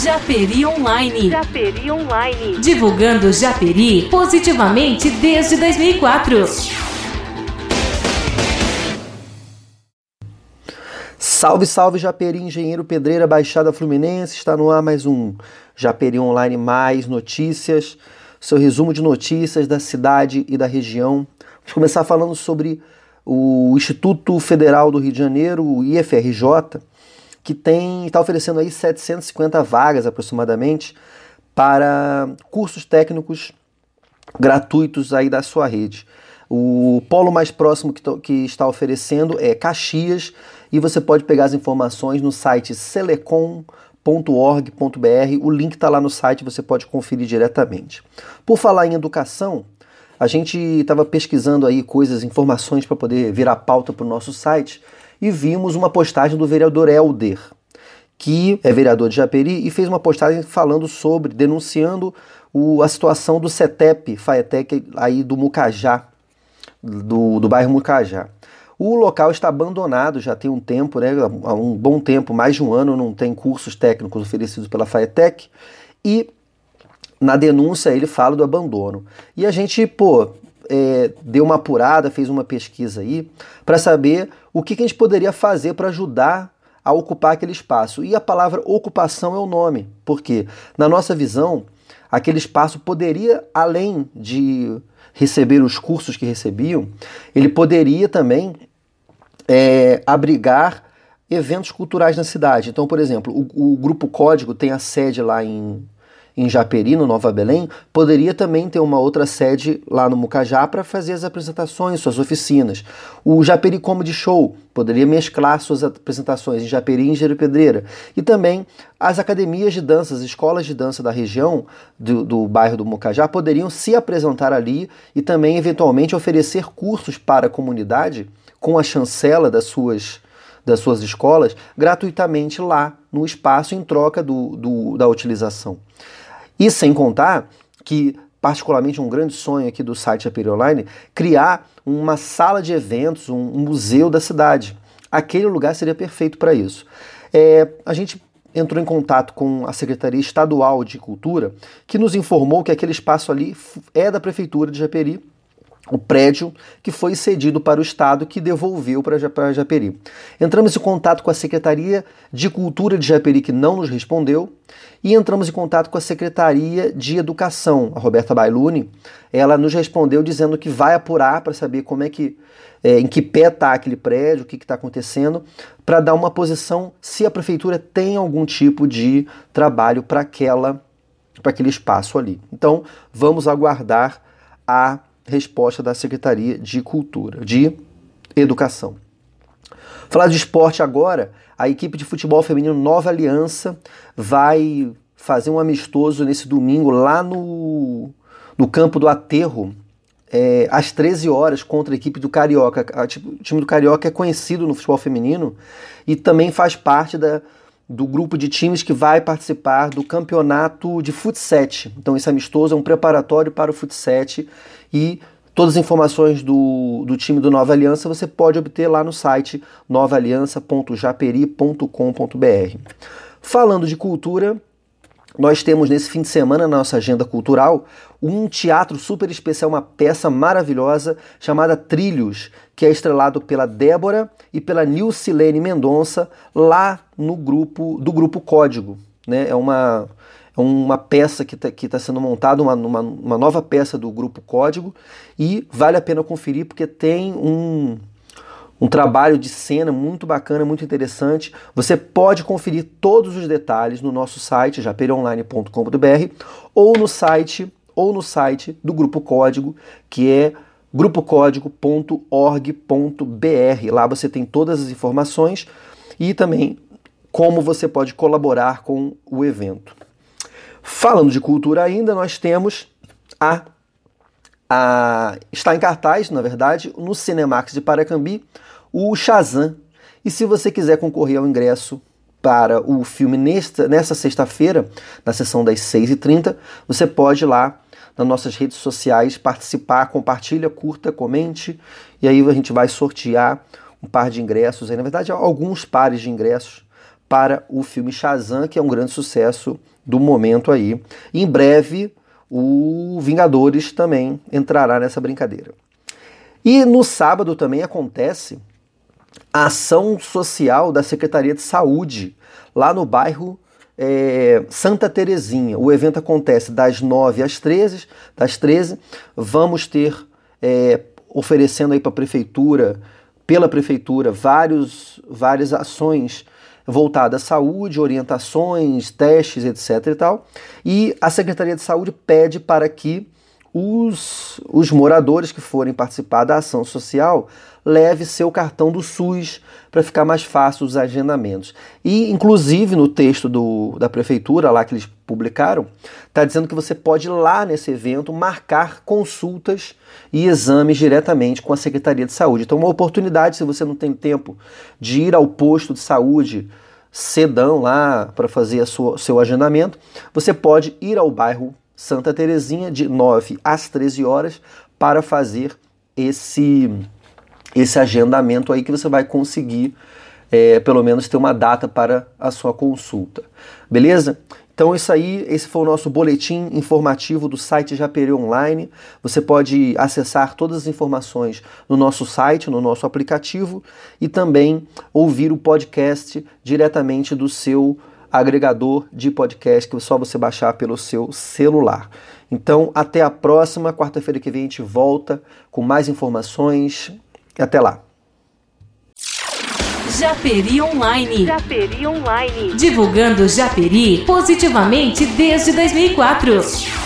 Japeri Online. Japeri Online. Divulgando Japeri positivamente desde 2004. Salve, salve Japeri, engenheiro pedreira, Baixada Fluminense. Está no ar mais um Japeri Online Mais Notícias. Seu resumo de notícias da cidade e da região. Vamos começar falando sobre o Instituto Federal do Rio de Janeiro, o IFRJ, que tem está oferecendo aí 750 vagas aproximadamente para cursos técnicos gratuitos aí da sua rede. O polo mais próximo que, que está oferecendo é Caxias e você pode pegar as informações no site selecom.org.br. O link está lá no site, você pode conferir diretamente. Por falar em educação, a gente estava pesquisando aí coisas, informações para poder virar pauta para o nosso site e vimos uma postagem do vereador Helder, que é vereador de Japeri e fez uma postagem falando sobre, denunciando o, a situação do CETEP, FAETEC aí do Mucajá, do, do bairro Mucajá. O local está abandonado já tem um tempo, né, há um bom tempo, mais de um ano, não tem cursos técnicos oferecidos pela FAETEC e na denúncia ele fala do abandono. E a gente, pô, é, deu uma apurada, fez uma pesquisa aí para saber o que, que a gente poderia fazer para ajudar a ocupar aquele espaço. E a palavra ocupação é o nome, porque na nossa visão, aquele espaço poderia, além de receber os cursos que recebiam, ele poderia também é, abrigar eventos culturais na cidade. Então, por exemplo, o, o Grupo Código tem a sede lá em em Japeri, no Nova Belém, poderia também ter uma outra sede lá no Mucajá para fazer as apresentações, suas oficinas. O Japeri Comedy Show poderia mesclar suas apresentações em Japeri e em Jerepedreira. E também as academias de dança, as escolas de dança da região do, do bairro do Mucajá poderiam se apresentar ali e também, eventualmente, oferecer cursos para a comunidade com a chancela das suas das suas escolas gratuitamente lá no espaço em troca do, do, da utilização. E sem contar que, particularmente, um grande sonho aqui do site Aperi Online, criar uma sala de eventos, um, museu da cidade. Aquele lugar seria perfeito para isso. É, a gente entrou em contato com a Secretaria Estadual de Cultura, que nos informou que aquele espaço ali é da Prefeitura de Japeri o prédio que foi cedido para o Estado, que devolveu para Japeri. Entramos em contato com a Secretaria de Cultura de Japeri, que não nos respondeu, e entramos em contato com a Secretaria de Educação, a Roberta Bailuni. Ela nos respondeu dizendo que vai apurar para saber como é que, é, em que pé está aquele prédio, o que está acontecendo, para dar uma posição se a prefeitura tem algum tipo de trabalho para aquela para aquele espaço ali. Então, vamos aguardar a resposta da Secretaria de Cultura, de Educação. Falar de esporte agora, a equipe de futebol feminino Nova Aliança vai fazer um amistoso nesse domingo lá no, no campo do Aterro, é, às 13 horas, contra a equipe do Carioca. Tipo, o time do Carioca é conhecido no futebol feminino e também faz parte da, do grupo de times que vai participar do campeonato de futsal. Então esse amistoso é um preparatório para o futsal e todas as informações do, do time do Nova Aliança você pode obter lá no site novaaliança.japeri.com.br. Falando de cultura, nós temos nesse fim de semana na nossa agenda cultural um teatro super especial, uma peça maravilhosa chamada Trilhos, que é estrelado pela Débora e pela Nilcilene Mendonça lá no grupo do grupo Código. Né? É uma, é uma peça que está tá sendo montada, uma, uma, uma nova peça do grupo Código, e vale a pena conferir porque tem um, um trabalho de cena muito bacana, muito interessante. Você pode conferir todos os detalhes no nosso site, japeronline.com.br, ou no site ou no site do Grupo Código, que é grupocódigo.org.br. Lá você tem todas as informações e também como você pode colaborar com o evento. Falando de cultura ainda, nós temos a, a está em cartaz, na verdade, no Cinemax de Paracambi, o Shazam. E se você quiser concorrer ao ingresso para o filme nesta, nessa sexta-feira, na sessão das 6h30, você pode ir lá nas nossas redes sociais participar, compartilha, curta, comente, e aí a gente vai sortear um par de ingressos, aí, na verdade alguns pares de ingressos para o filme Shazam, que é um grande sucesso do momento aí. em breve, o Vingadores também entrará nessa brincadeira. E no sábado também acontece a ação social da Secretaria de Saúde, lá no bairro é, Santa Terezinha. O evento acontece das 9 às 13, das 13. Vamos ter é, oferecendo aí para a prefeitura, pela prefeitura, vários, várias ações voltadas à saúde, orientações, testes, etc. e tal. E a Secretaria de Saúde pede para que os, os moradores que forem participar da ação social leve seu cartão do SUS para ficar mais fácil os agendamentos. E, inclusive, no texto do, da prefeitura, lá que eles publicaram, está dizendo que você pode ir lá nesse evento marcar consultas e exames diretamente com a Secretaria de Saúde. Então, uma oportunidade, se você não tem tempo de ir ao posto de saúde cedão lá para fazer sua, seu agendamento, você pode ir ao bairro Santa Terezinha de 9 às 13 horas para fazer esse esse agendamento aí que você vai conseguir é, pelo menos ter uma data para a sua consulta. Beleza? Então isso aí, esse foi o nosso boletim informativo do site Japeri Online. Você pode acessar todas as informações no nosso site, no nosso aplicativo e também ouvir o podcast diretamente do seu agregador de podcast que é só você baixar pelo seu celular. Então, até a próxima quarta-feira que vem a gente volta com mais informações até lá. Japeri Online. Japeri Online. Divulgando Japeri positivamente desde 2004.